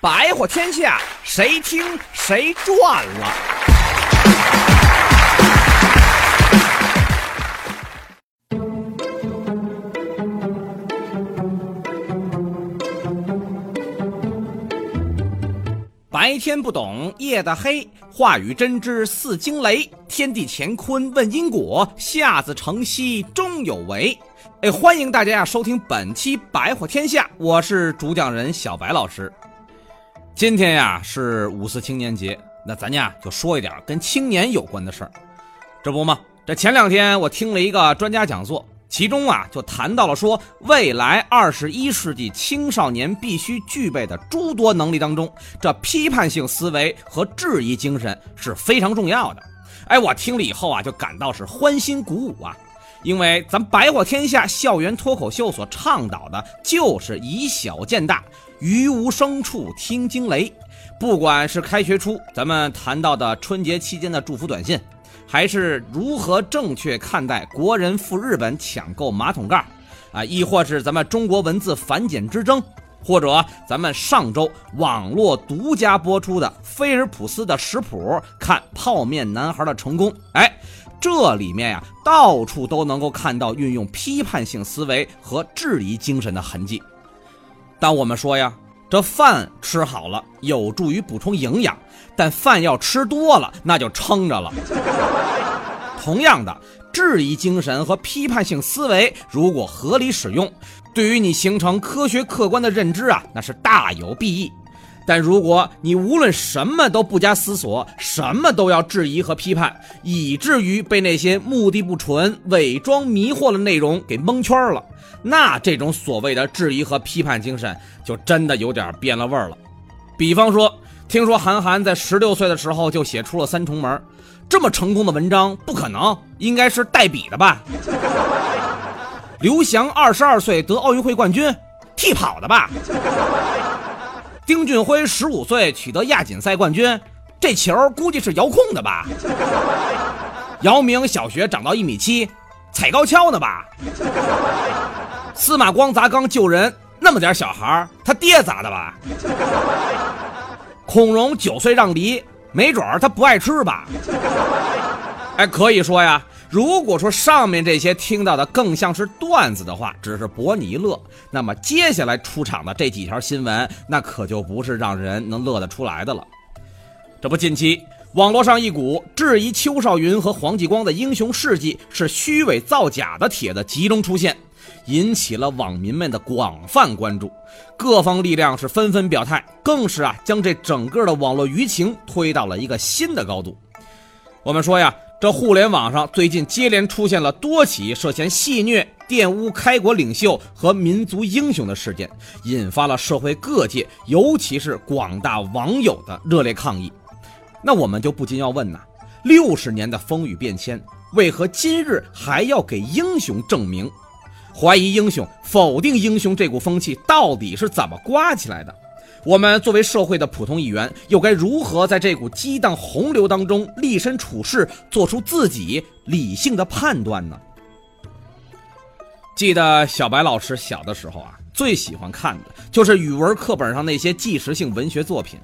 白活天下，谁听谁赚了。白天不懂夜的黑，话语真知似惊雷。天地乾坤问因果，下自成蹊终有为。哎，欢迎大家呀收听本期《白话天下》，我是主讲人小白老师。今天呀是五四青年节，那咱呀就说一点跟青年有关的事儿。这不嘛，这前两天我听了一个专家讲座。其中啊，就谈到了说，未来二十一世纪青少年必须具备的诸多能力当中，这批判性思维和质疑精神是非常重要的。哎，我听了以后啊，就感到是欢欣鼓舞啊，因为咱白话天下校园脱口秀所倡导的就是以小见大，于无声处听惊雷。不管是开学初咱们谈到的春节期间的祝福短信。还是如何正确看待国人赴日本抢购马桶盖啊？亦或是咱们中国文字繁简之争，或者咱们上周网络独家播出的菲尔普斯的食谱，看泡面男孩的成功。哎，这里面呀，到处都能够看到运用批判性思维和质疑精神的痕迹。但我们说呀，这饭吃好了有助于补充营养。但饭要吃多了，那就撑着了。同样的，质疑精神和批判性思维，如果合理使用，对于你形成科学客观的认知啊，那是大有裨益。但如果你无论什么都不加思索，什么都要质疑和批判，以至于被那些目的不纯、伪装迷惑的内容给蒙圈了，那这种所谓的质疑和批判精神，就真的有点变了味儿了。比方说。听说韩寒在十六岁的时候就写出了《三重门》，这么成功的文章不可能，应该是代笔的吧？刘翔二十二岁得奥运会冠军，替跑的吧？丁俊晖十五岁取得亚锦赛冠军，这球估计是遥控的吧？姚明小学长到一米七，踩高跷呢吧？司马光砸缸救人，那么点小孩他爹砸的吧？孔融九岁让梨，没准儿他不爱吃吧？哎，可以说呀，如果说上面这些听到的更像是段子的话，只是博你一乐，那么接下来出场的这几条新闻，那可就不是让人能乐得出来的了。这不，近期网络上一股质疑邱少云和黄继光的英雄事迹是虚伪造假的帖子集中出现。引起了网民们的广泛关注，各方力量是纷纷表态，更是啊将这整个的网络舆情推到了一个新的高度。我们说呀，这互联网上最近接连出现了多起涉嫌戏虐、玷污开国领袖和民族英雄的事件，引发了社会各界，尤其是广大网友的热烈抗议。那我们就不禁要问呐：六十年的风雨变迁，为何今日还要给英雄证明？怀疑英雄、否定英雄这股风气到底是怎么刮起来的？我们作为社会的普通一员，又该如何在这股激荡洪流当中立身处世，做出自己理性的判断呢？记得小白老师小的时候啊，最喜欢看的就是语文课本上那些纪实性文学作品，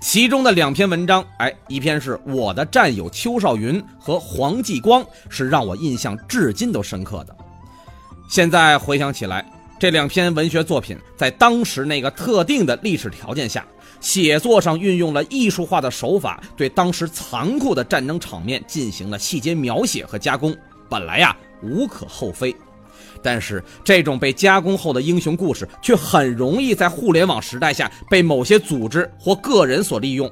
其中的两篇文章，哎，一篇是我的战友邱少云和黄继光，是让我印象至今都深刻的。现在回想起来，这两篇文学作品在当时那个特定的历史条件下，写作上运用了艺术化的手法，对当时残酷的战争场面进行了细节描写和加工，本来呀无可厚非。但是这种被加工后的英雄故事，却很容易在互联网时代下被某些组织或个人所利用。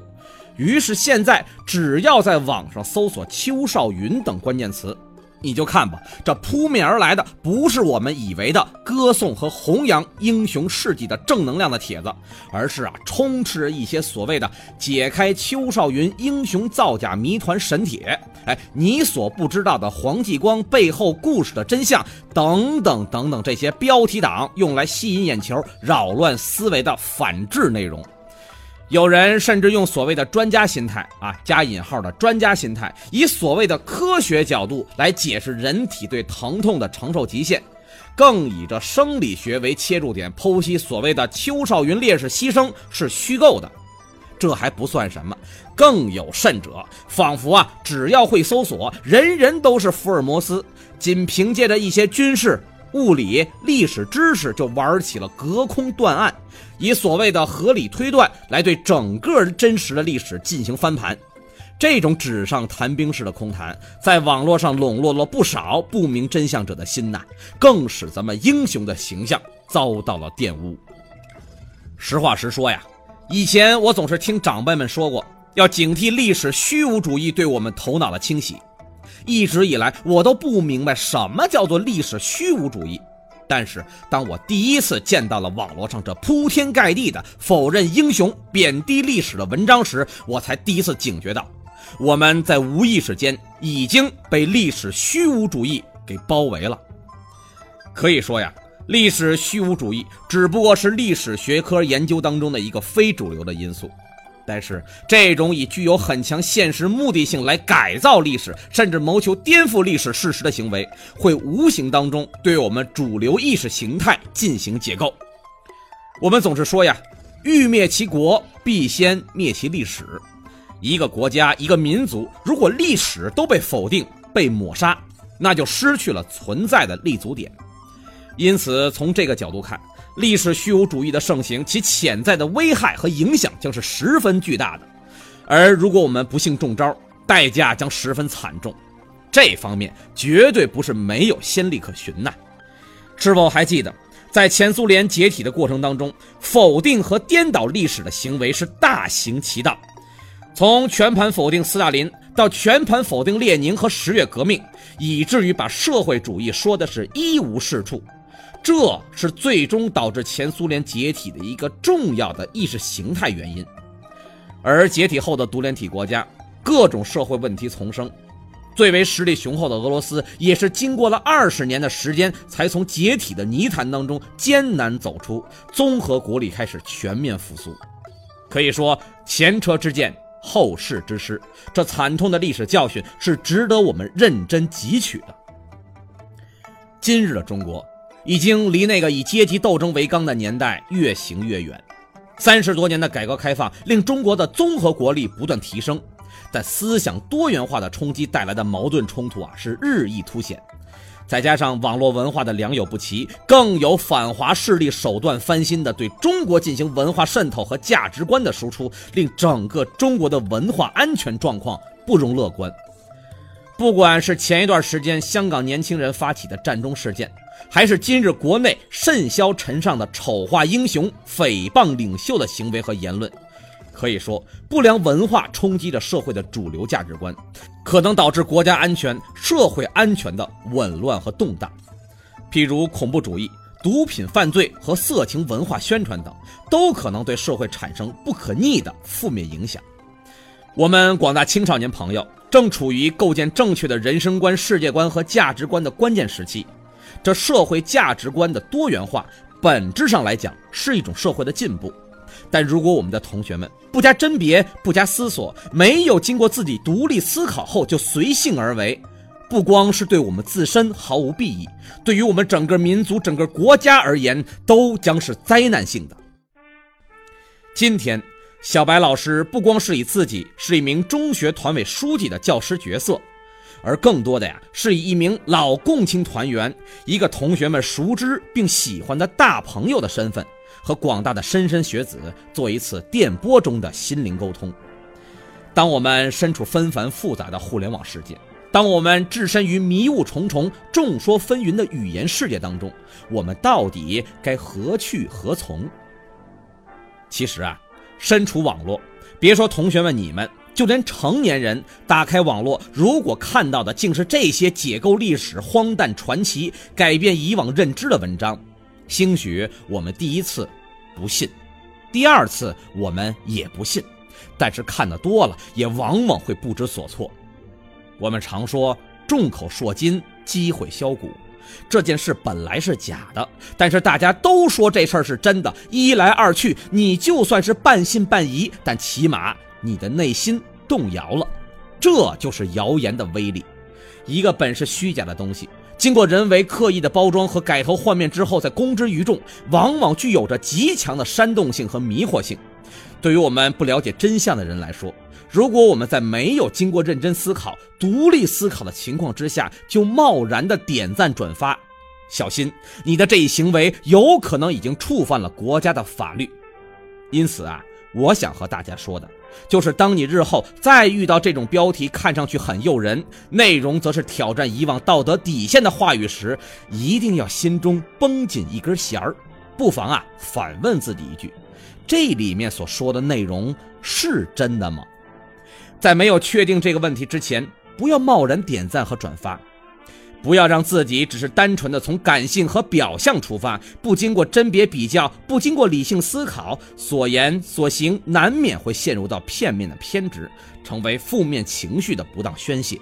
于是现在，只要在网上搜索“邱少云”等关键词。你就看吧，这扑面而来的不是我们以为的歌颂和弘扬英雄事迹的正能量的帖子，而是啊，充斥着一些所谓的解开邱少云英雄造假谜团神帖，哎，你所不知道的黄继光背后故事的真相等等等等，这些标题党用来吸引眼球、扰乱思维的反制内容。有人甚至用所谓的专家心态啊，加引号的专家心态，以所谓的科学角度来解释人体对疼痛的承受极限，更以这生理学为切入点，剖析所谓的邱少云烈士牺牲是虚构的。这还不算什么，更有甚者，仿佛啊，只要会搜索，人人都是福尔摩斯。仅凭借着一些军事、物理、历史知识，就玩起了隔空断案，以所谓的合理推断来对整个真实的历史进行翻盘。这种纸上谈兵式的空谈，在网络上笼络了不少不明真相者的心呐，更使咱们英雄的形象遭到了玷污。实话实说呀。以前我总是听长辈们说过，要警惕历史虚无主义对我们头脑的清洗。一直以来，我都不明白什么叫做历史虚无主义。但是，当我第一次见到了网络上这铺天盖地的否认英雄、贬低历史的文章时，我才第一次警觉到，我们在无意识间已经被历史虚无主义给包围了。可以说呀。历史虚无主义只不过是历史学科研究当中的一个非主流的因素，但是这种以具有很强现实目的性来改造历史，甚至谋求颠覆历史事实的行为，会无形当中对我们主流意识形态进行解构。我们总是说呀，欲灭其国，必先灭其历史。一个国家、一个民族，如果历史都被否定、被抹杀，那就失去了存在的立足点。因此，从这个角度看，历史虚无主义的盛行，其潜在的危害和影响将是十分巨大的。而如果我们不幸中招，代价将十分惨重。这方面绝对不是没有先例可循呐。是否还记得，在前苏联解体的过程当中，否定和颠倒历史的行为是大行其道。从全盘否定斯大林，到全盘否定列宁和十月革命，以至于把社会主义说的是一无是处。这是最终导致前苏联解体的一个重要的意识形态原因，而解体后的独联体国家，各种社会问题丛生，最为实力雄厚的俄罗斯，也是经过了二十年的时间，才从解体的泥潭当中艰难走出，综合国力开始全面复苏。可以说，前车之鉴，后事之师，这惨痛的历史教训是值得我们认真汲取的。今日的中国。已经离那个以阶级斗争为纲的年代越行越远。三十多年的改革开放令中国的综合国力不断提升，但思想多元化的冲击带来的矛盾冲突啊是日益凸显。再加上网络文化的良莠不齐，更有反华势力手段翻新的对中国进行文化渗透和价值观的输出，令整个中国的文化安全状况不容乐观。不管是前一段时间香港年轻人发起的战中事件。还是今日国内甚嚣尘上的丑化英雄、诽谤领袖的行为和言论，可以说不良文化冲击着社会的主流价值观，可能导致国家安全、社会安全的紊乱和动荡。譬如恐怖主义、毒品犯罪和色情文化宣传等，都可能对社会产生不可逆的负面影响。我们广大青少年朋友正处于构建正确的人生观、世界观和价值观的关键时期。这社会价值观的多元化，本质上来讲是一种社会的进步。但如果我们的同学们不加甄别、不加思索，没有经过自己独立思考后就随性而为，不光是对我们自身毫无裨益，对于我们整个民族、整个国家而言，都将是灾难性的。今天，小白老师不光是以自己是一名中学团委书记的教师角色。而更多的呀，是以一名老共青团员、一个同学们熟知并喜欢的大朋友的身份，和广大的莘莘学子做一次电波中的心灵沟通。当我们身处纷繁复杂的互联网世界，当我们置身于迷雾重重、众说纷纭的语言世界当中，我们到底该何去何从？其实啊，身处网络，别说同学们你们。就连成年人打开网络，如果看到的竟是这些解构历史、荒诞传奇、改变以往认知的文章，兴许我们第一次不信，第二次我们也不信，但是看得多了，也往往会不知所措。我们常说“众口铄金，积毁销骨”，这件事本来是假的，但是大家都说这事儿是真的，一来二去，你就算是半信半疑，但起码。你的内心动摇了，这就是谣言的威力。一个本是虚假的东西，经过人为刻意的包装和改头换面之后再公之于众，往往具有着极强的煽动性和迷惑性。对于我们不了解真相的人来说，如果我们在没有经过认真思考、独立思考的情况之下就贸然的点赞转发，小心你的这一行为有可能已经触犯了国家的法律。因此啊，我想和大家说的。就是当你日后再遇到这种标题看上去很诱人，内容则是挑战以往道德底线的话语时，一定要心中绷紧一根弦儿，不妨啊反问自己一句：这里面所说的内容是真的吗？在没有确定这个问题之前，不要贸然点赞和转发。不要让自己只是单纯的从感性和表象出发，不经过甄别比较，不经过理性思考，所言所行难免会陷入到片面的偏执，成为负面情绪的不当宣泄。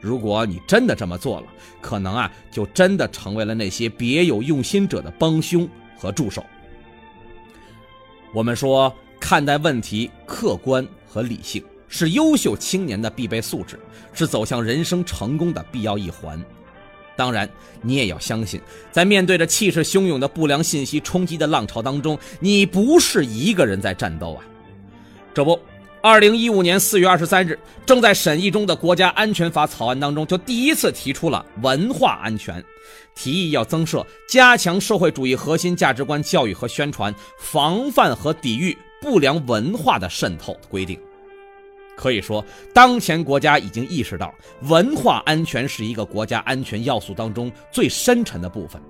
如果你真的这么做了，可能啊，就真的成为了那些别有用心者的帮凶和助手。我们说，看待问题客观和理性是优秀青年的必备素质，是走向人生成功的必要一环。当然，你也要相信，在面对着气势汹涌的不良信息冲击的浪潮当中，你不是一个人在战斗啊！这不，二零一五年四月二十三日，正在审议中的国家安全法草案当中，就第一次提出了文化安全，提议要增设加强社会主义核心价值观教育和宣传，防范和抵御不良文化的渗透规定。可以说，当前国家已经意识到，文化安全是一个国家安全要素当中最深沉的部分。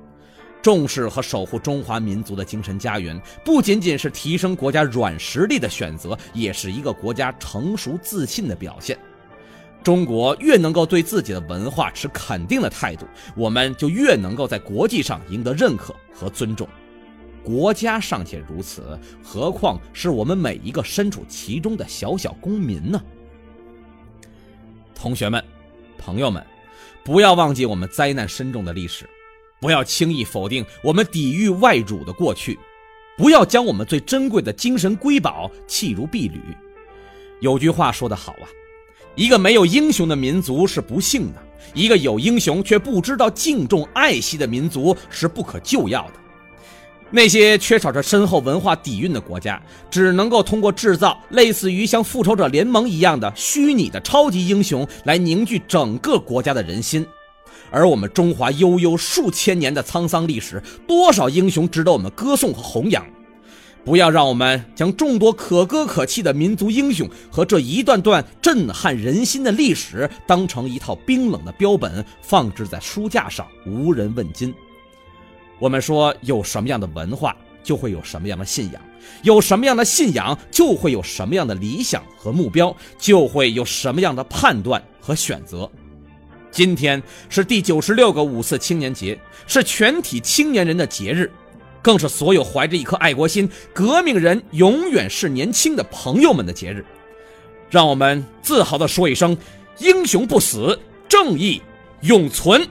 重视和守护中华民族的精神家园，不仅仅是提升国家软实力的选择，也是一个国家成熟自信的表现。中国越能够对自己的文化持肯定的态度，我们就越能够在国际上赢得认可和尊重。国家尚且如此，何况是我们每一个身处其中的小小公民呢？同学们、朋友们，不要忘记我们灾难深重的历史，不要轻易否定我们抵御外辱的过去，不要将我们最珍贵的精神瑰宝弃如敝履。有句话说得好啊，一个没有英雄的民族是不幸的，一个有英雄却不知道敬重爱惜的民族是不可救药的。那些缺少着深厚文化底蕴的国家，只能够通过制造类似于像复仇者联盟一样的虚拟的超级英雄来凝聚整个国家的人心。而我们中华悠悠数千年的沧桑历史，多少英雄值得我们歌颂和弘扬。不要让我们将众多可歌可泣的民族英雄和这一段段震撼人心的历史，当成一套冰冷的标本，放置在书架上，无人问津。我们说，有什么样的文化，就会有什么样的信仰；有什么样的信仰，就会有什么样的理想和目标，就会有什么样的判断和选择。今天是第九十六个五四青年节，是全体青年人的节日，更是所有怀着一颗爱国心、革命人永远是年轻的朋友们的节日。让我们自豪地说一声：英雄不死，正义永存。